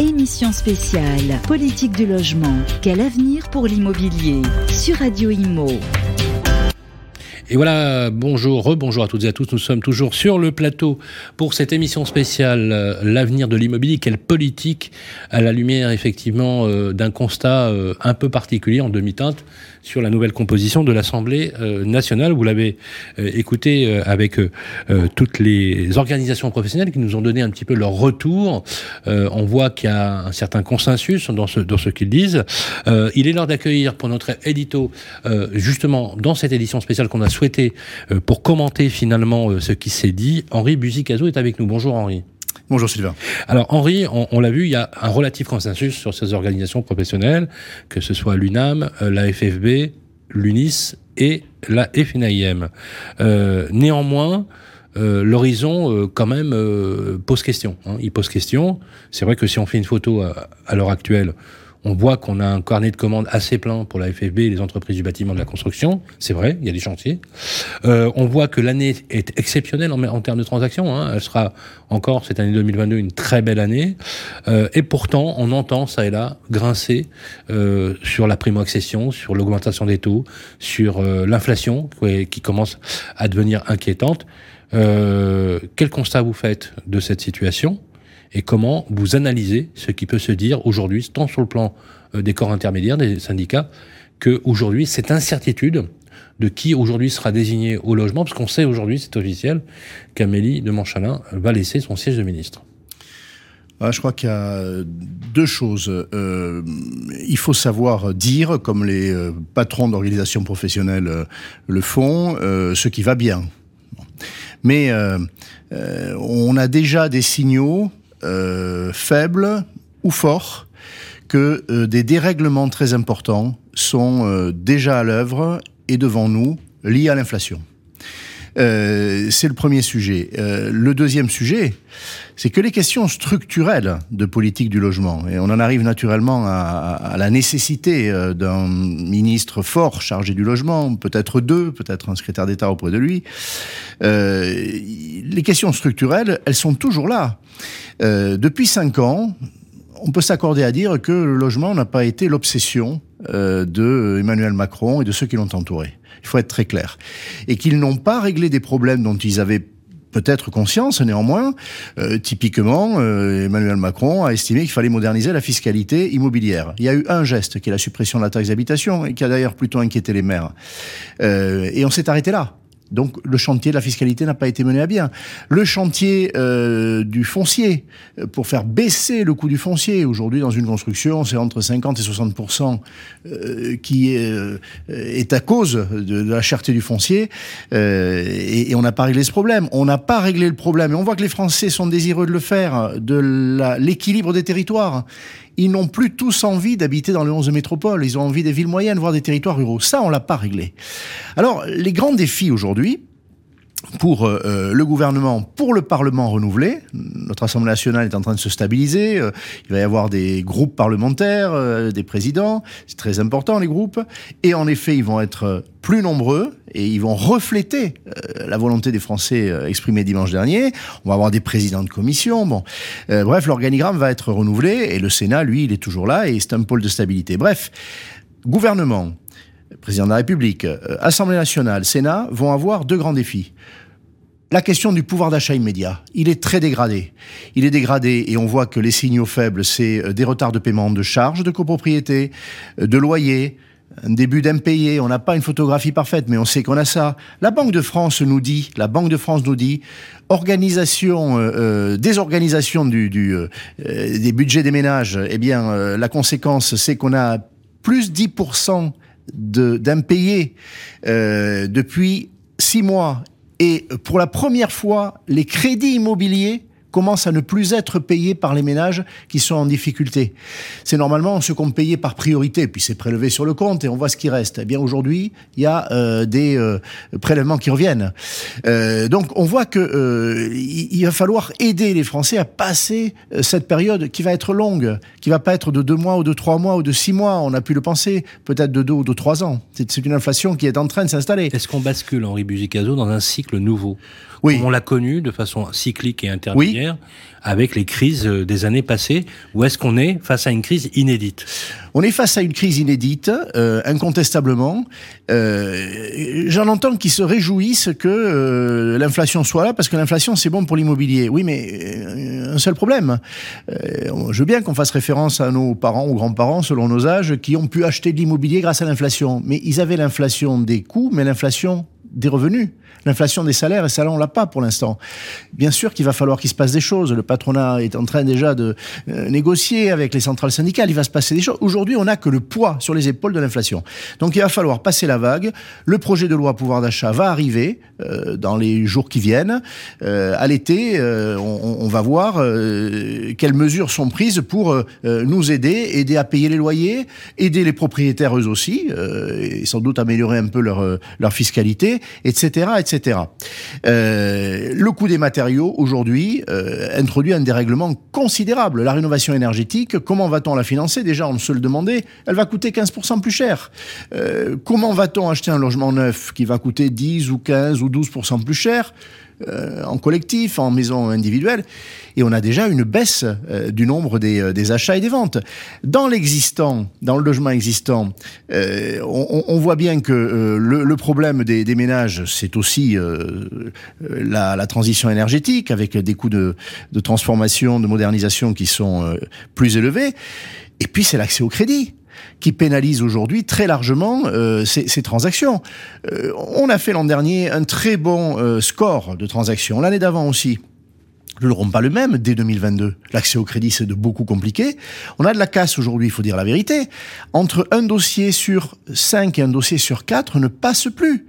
Émission spéciale Politique du logement. Quel avenir pour l'immobilier? Sur Radio Imo. Et voilà, bonjour, rebonjour à toutes et à tous. Nous sommes toujours sur le plateau pour cette émission spéciale euh, L'avenir de l'immobilier, quelle politique à la lumière effectivement euh, d'un constat euh, un peu particulier en demi-teinte sur la nouvelle composition de l'Assemblée nationale. Vous l'avez écouté avec toutes les organisations professionnelles qui nous ont donné un petit peu leur retour. on voit qu'il y a un certain consensus dans ce, dans ce qu'ils disent. il est l'heure d'accueillir pour notre édito, justement dans cette édition spéciale qu'on a souhaité euh, pour commenter finalement euh, ce qui s'est dit. Henri Buzicazo est avec nous. Bonjour Henri. Bonjour Sylvain. Alors Henri, on, l'a vu, il y a un relatif consensus sur ces organisations professionnelles, que ce soit l'UNAM, euh, la FFB, l'UNIS et la FNIM. néanmoins, l'horizon quand même pose question. Hein. Il pose question. C'est vrai que si on fait une photo à l'heure actuelle, on voit qu'on a un carnet de commandes assez plein pour la FFB et les entreprises du bâtiment de la construction. C'est vrai, il y a des chantiers. Euh, on voit que l'année est exceptionnelle en, termes de transactions. Hein. Elle sera encore, cette année 2022, une très belle année. Euh, et pourtant, on entend ça et là grincer euh, sur la primo-accession, sur l'augmentation des taux, sur l'inflation qui commence à devenir inquiétante. quel constat vous faites de cette situation? Et comment vous analysez ce qui peut se dire aujourd'hui, tant sur le plan euh, des corps intermédiaires, des syndicats, que aujourd'hui cette incertitude de qui aujourd'hui sera désigné au logement, parce qu'on sait aujourd'hui, c'est officiel, qu'Amélie de Montchalin va laisser son siège de ministre. Ah, je crois qu'il y a deux choses. Euh, il faut savoir dire, comme les euh, patrons d'organisations professionnelles le font, ce qui va bien. Mais on a déjà des signaux euh, faible ou fort que euh, des dérèglements très importants sont euh, déjà à l'œuvre et devant nous liés à l'inflation. C'est le premier sujet. le deuxième sujet, c'est que les questions structurelles de politique du logement, et on en arrive naturellement à, la nécessité d'un ministre fort chargé du logement, peut-être deux, peut-être un secrétaire d'État auprès de lui, les questions structurelles, elles sont toujours là. Euh, depuis cinq ans, on peut s'accorder à dire que le logement n'a pas été l'obsession euh, de Emmanuel Macron et de ceux qui l'ont entouré. Il faut être très clair. Et qu'ils n'ont pas réglé des problèmes dont ils avaient peut-être conscience néanmoins. Euh, typiquement, Emmanuel Macron a estimé qu'il fallait moderniser la fiscalité immobilière. Il y a eu un geste qui est la suppression de la taxe d'habitation et qui a d'ailleurs plutôt inquiété les maires. et on s'est arrêté là. Donc le chantier de la fiscalité n'a pas été mené à bien. Le chantier euh, du foncier, euh, pour faire baisser le coût du foncier, aujourd'hui dans une construction, c'est entre 50 et 60% euh, qui est, à cause de, la cherté du foncier, et, on n'a pas réglé ce problème. On n'a pas réglé le problème, et on voit que les Français sont désireux de le faire, de l'équilibre des territoires ils n'ont plus tous envie d'habiter dans les 11 métropoles. Ils ont envie des villes moyennes, voire des territoires ruraux. Ça, on l'a pas réglé. Alors, les grands défis aujourd'hui, pour euh, euh, le gouvernement, pour le Parlement renouvelé. Notre Assemblée nationale est en train de se stabiliser. Euh, il va y avoir des groupes parlementaires, des présidents. C'est très important, les groupes. Et en effet, ils vont être plus nombreux et ils vont refléter la volonté des Français exprimée dimanche dernier. On va avoir des présidents de commission. Bon, bref, l'organigramme va être renouvelé et le Sénat, lui, il est toujours là et c'est un pôle de stabilité. Bref, gouvernement, président de la République, euh, Assemblée nationale, Sénat, vont avoir deux grands défis. La question du pouvoir d'achat immédiat, il est très dégradé. Il est dégradé et on voit que les signaux faibles, c'est euh, des retards de paiement de charges de copropriété, euh, de loyer, un début d'impayé. On n'a pas une photographie parfaite, mais on sait qu'on a ça. La Banque de France nous dit, la Banque de France nous dit, organisation, désorganisation du, des budgets des ménages. Eh bien, la conséquence, c'est qu'on a plus 10% d'impayés euh, depuis six mois. Et pour la première fois, les crédits immobiliers commence à ne plus être payé par les ménages qui sont en difficulté. C'est normalement ce qu'on payait par priorité, puis c'est prélevé sur le compte et on voit ce qui reste. Eh bien aujourd'hui, il y a euh, des euh, prélèvements qui reviennent. Euh, donc on voit que il, va falloir aider les Français à passer cette période qui va être longue, qui va pas être de deux mois ou de trois mois ou de six mois. On a pu le penser, peut-être de deux ou de trois ans. C'est une inflation qui est en train de s'installer. Est-ce qu'on bascule, Henri Buzicazo, dans un cycle nouveau? Oui. On l'a connu de façon cyclique et intermédiaire avec les crises euh, des années passées Ou est-ce qu'on est face à une crise inédite? On est face à une crise inédite, euh, incontestablement. Euh, J'en entends qui se réjouissent que euh, l'inflation soit là, parce que l'inflation, c'est bon pour l'immobilier. Oui, mais un seul problème. Je veux bien qu'on fasse référence à nos parents ou grands-parents, selon nos âges, qui ont pu acheter de l'immobilier grâce à l'inflation. Mais ils avaient l'inflation des coûts, mais l'inflation des revenus. L'inflation des salaires, et ça là, on l'a pas pour l'instant. Bien sûr qu'il va falloir qu'il se passe des choses. Le patronat est en train déjà de euh, négocier avec les centrales syndicales. Il va se passer des choses. Aujourd'hui, on n'a que le poids sur les épaules de l'inflation. Donc, il va falloir passer la vague. Le projet de loi pouvoir d'achat va arriver euh, dans les jours qui viennent. Euh, à l'été, on, va voir quelles mesures sont prises pour nous aider, aider à payer les loyers, aider les propriétaires eux aussi, et sans doute améliorer un peu leur fiscalité, etc., etc. Euh, le coût des matériaux, aujourd'hui, euh, introduit un dérèglement considérable. La rénovation énergétique, comment va-t-on la financer? Déjà, on se le demandait, elle va coûter 15% plus cher. Euh, comment va-t-on acheter un logement neuf qui va coûter 10 ou 15 ou 12% plus cher? Euh, en collectif, en maison individuelle, et on a déjà une baisse euh, du nombre des, euh, des, achats et des ventes. Dans l'existant, dans le logement existant, euh, on, on, voit bien que euh, le, le, problème des, des ménages, c'est aussi la, la, transition énergétique, avec des coûts de, de transformation, de modernisation qui sont plus élevés. Et puis c'est l'accès au crédit qui pénalise aujourd'hui très largement euh, ces, transactions. Euh, on a fait l'an dernier un très bon euh, score de transactions, l'année d'avant aussi. Nous n'aurons pas le même dès 2022. L'accès au crédit, c'est de beaucoup compliqué. On a de la casse aujourd'hui, il faut dire la vérité. Entre un dossier sur 5 et un dossier sur 4 ne passe plus.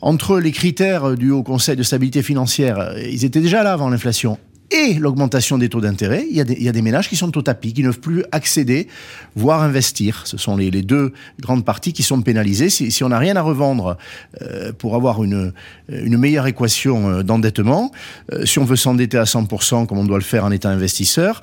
Entre les critères du Haut Conseil de stabilité financière, ils étaient déjà là avant l'inflation, et l'augmentation des taux d'intérêt, il, il, y a des ménages qui sont au tapis, qui ne peuvent plus accéder, voire investir. Ce sont les, les deux grandes parties qui sont pénalisées. Si, si on n'a rien à revendre euh, pour avoir une, une meilleure équation euh, d'endettement, euh, si on veut s'endetter à 100% comme on doit le faire en étant investisseur,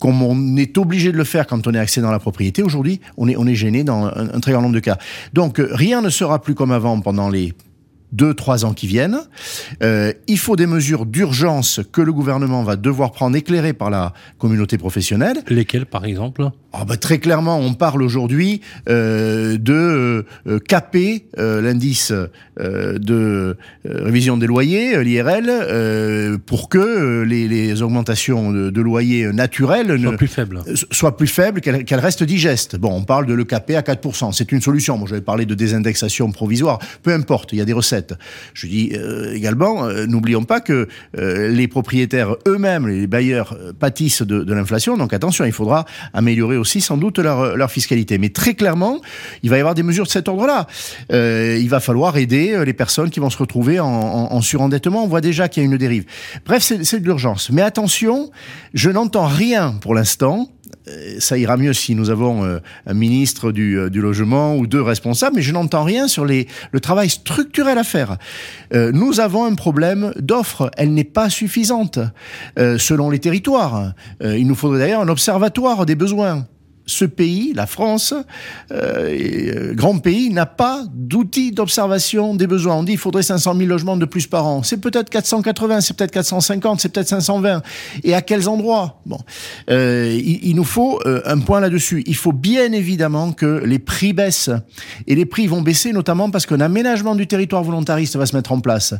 comme on est obligé de le faire quand on est accédant à la propriété, aujourd'hui, on est, on est gêné dans un, un très grand nombre de cas. Donc, rien ne sera plus comme avant pendant les deux, trois ans qui viennent. Euh, il faut des mesures d'urgence que le gouvernement va devoir prendre, éclairées par la communauté professionnelle. Lesquelles, par exemple? Oh bah, Très clairement, on parle aujourd'hui euh, de euh, caper euh, l'indice euh, de révision des loyers, l'IRL, pour que les, les, augmentations de, de loyers naturels soient plus faibles, soient plus faibles qu'elles qu restent digestes. Bon, on parle de le caper à 4%. C'est une solution. Moi, j'avais parlé de désindexation provisoire. Peu importe, il y a des recettes. Je dis euh, également, euh, n'oublions pas que euh, les propriétaires eux-mêmes, les bailleurs, pâtissent de, de l'inflation. Donc attention, il faudra améliorer aussi sans doute leur, fiscalité. Mais très clairement, il va y avoir des mesures de cet ordre-là. il va falloir aider les personnes qui vont se retrouver en, en, en surendettement. On voit déjà qu'il y a une dérive. Bref, c'est de l'urgence. Mais attention, je n'entends rien pour l'instant ça ira mieux si nous avons euh, un ministre du, euh, logement ou deux responsables, mais je n'entends rien sur le travail structurel à faire. Euh, nous avons un problème d'offre, elle n'est pas suffisante euh, selon les territoires. Euh, il nous faudrait d'ailleurs un observatoire des besoins ce pays, la France, euh, grand pays, n'a pas d'outils d'observation des besoins. On dit qu'il faudrait 500 000 logements de plus par an. C'est peut-être 480, c'est peut-être 450, c'est peut-être 520. Et à quels endroits? Bon, euh, il, il, nous faut euh, un point là-dessus. Il faut bien évidemment que les prix baissent. Et les prix vont baisser notamment parce qu'un aménagement du territoire volontariste va se mettre en place.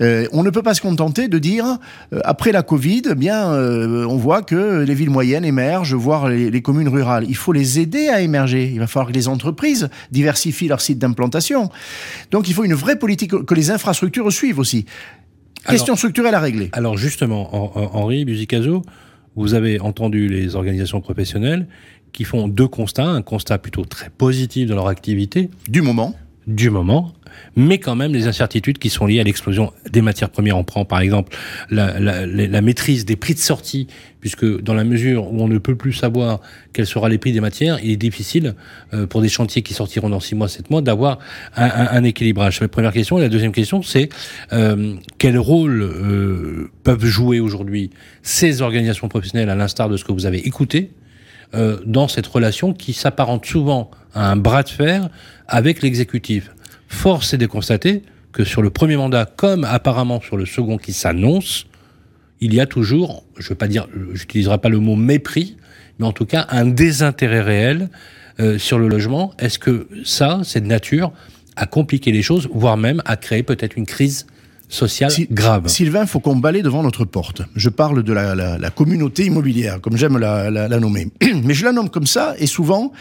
Euh, on ne peut pas se contenter de dire, euh, après la Covid, eh bien, on voit que les villes moyennes émergent, voire les, les communes rurales il faut les aider à émerger. Il va falloir que les entreprises diversifient leurs sites d'implantation. Donc il faut une vraie politique, que les infrastructures suivent aussi. Question alors, structurelle à régler. Alors justement, Henri Buzicazo, vous avez entendu les organisations professionnelles qui font deux constats. Un constat plutôt très positif de leur activité. Du moment. Du moment mais quand même les incertitudes qui sont liées à l'explosion des matières premières. On prend par exemple la, maîtrise des prix de sortie, puisque dans la mesure où on ne peut plus savoir quels seront les prix des matières, il est difficile euh, pour des chantiers qui sortiront dans six mois, sept mois, d'avoir un, équilibrage. C'est la première question. Et la deuxième question, c'est euh, quel rôle euh, peuvent jouer aujourd'hui ces organisations professionnelles, à l'instar de ce que vous avez écouté, dans cette relation qui s'apparente souvent à un bras de fer avec l'exécutif? Force est de constater que sur le premier mandat, comme apparemment sur le second qui s'annonce, il y a toujours, je veux pas dire, j'utiliserai pas le mot mépris, mais en tout cas un désintérêt réel euh, sur le logement. Est-ce que ça, c'est de nature à compliquer les choses, voire même à créer peut-être une crise sociale grave. Sylvain, faut qu'on balaye devant notre porte. Je parle de la, communauté immobilière, comme j'aime la, nommer. Mais je la nomme comme ça, et souvent,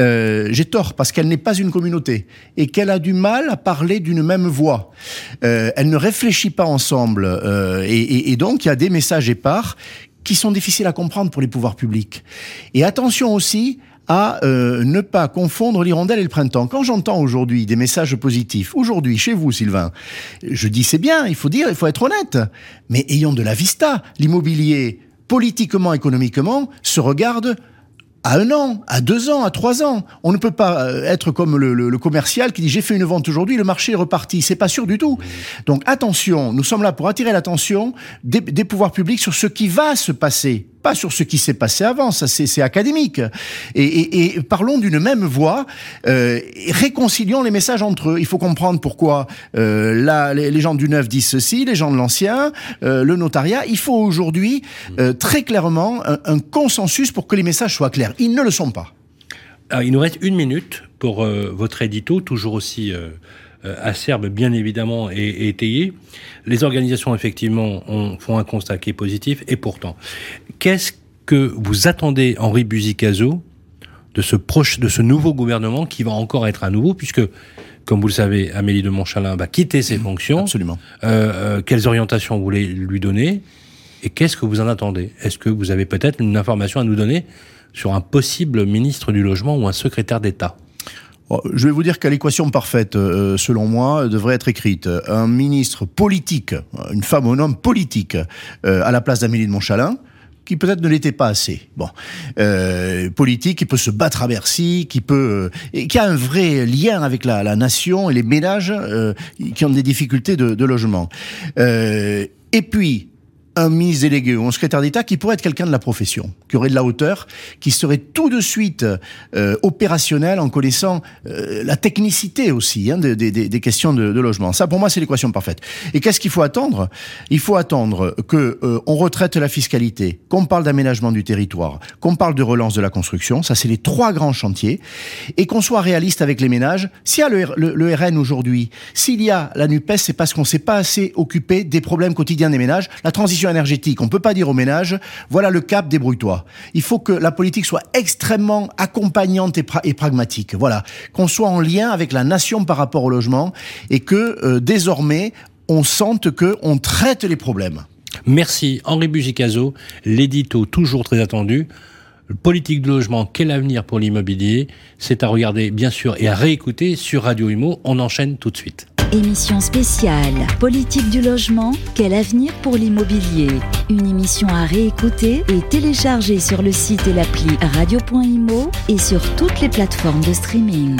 euh, j'ai tort, parce qu'elle n'est pas une communauté, et qu'elle a du mal à parler d'une même voix. Euh, elle ne réfléchit pas ensemble, euh, et, et donc il y a des messages épars qui sont difficiles à comprendre pour les pouvoirs publics. Et attention aussi à euh, ne pas confondre l'hirondelle et le printemps. Quand j'entends aujourd'hui des messages positifs, aujourd'hui chez vous Sylvain, je dis c'est bien, il faut dire, il faut être honnête, mais ayons de la vista. L'immobilier, politiquement, économiquement, se regarde à un an, à deux ans, à trois ans. On ne peut pas euh, être comme le, commercial qui dit j'ai fait une vente aujourd'hui, le marché est reparti. C'est pas sûr du tout. Donc attention, nous sommes là pour attirer l'attention des, des pouvoirs publics sur ce qui va se passer pas sur ce qui s'est passé avant, ça c'est académique. Et, parlons d'une même voix, euh, réconcilions les messages entre eux. Il faut comprendre pourquoi euh, les, gens du neuf disent ceci, les gens de l'ancien, euh, le notariat. Il faut aujourd'hui très clairement un, consensus pour que les messages soient clairs. Ils ne le sont pas. il nous reste une minute pour votre édito, toujours aussi acerbe, bien évidemment, et, étayé. Les organisations, effectivement, font un constat qui est positif, et pourtant, qu'est-ce que vous attendez, Henri Buzicazo, de ce, proche, de ce nouveau gouvernement qui va encore être à nouveau, puisque, comme vous le savez, Amélie de Montchalin va quitter ses mmh, fonctions. Absolument. Euh, euh, quelles orientations vous voulez lui donner et qu'est-ce que vous en attendez? Est-ce que vous avez peut-être une information à nous donner sur un possible ministre du Logement ou un secrétaire d'État? Je vais vous dire que l'équation parfaite, euh, selon moi, devrait être écrite. Un ministre politique, une femme ou un homme politique, euh, à la place d'Amélie de Montchalin, qui peut-être ne l'était pas assez. Bon, euh, politique, qui peut se battre à Bercy, qui peut, et qui a un vrai lien avec la, la nation et les ménages qui ont des difficultés de, de logement. et puis un ministre délégué ou un secrétaire d'État qui pourrait être quelqu'un de la profession, qui aurait de la hauteur, qui serait tout de suite euh, opérationnel en connaissant euh, la technicité aussi hein, des, questions de, logement. Ça, pour moi, c'est l'équation parfaite. Et qu'est-ce qu'il faut attendre? Il faut attendre que euh, retraite la fiscalité, qu'on parle d'aménagement du territoire, qu'on parle de relance de la construction. Ça, c'est les trois grands chantiers. Et qu'on soit réaliste avec les ménages. S'il y a le, le, le RN aujourd'hui, s'il y a la NUPES, c'est parce qu'on s'est pas assez occupé des problèmes quotidiens des ménages. La transition On ne peut pas dire aux ménages, voilà le cap, débrouille-toi. Il faut que la politique soit extrêmement accompagnante et, pragmatique. Voilà, qu'on soit en lien avec la nation par rapport au logement et que euh, désormais on sente que on traite les problèmes. Merci Henri Bugicazo, l'édito toujours très attendu. Politique de logement, quel avenir pour l'immobilier? C'est à regarder bien sûr et à réécouter sur Radio Imo. On enchaîne tout de suite. Émission spéciale Politique du logement, quel avenir pour l'immobilier? Une émission à réécouter et télécharger sur le site et l'appli radio.imo et sur toutes les plateformes de streaming.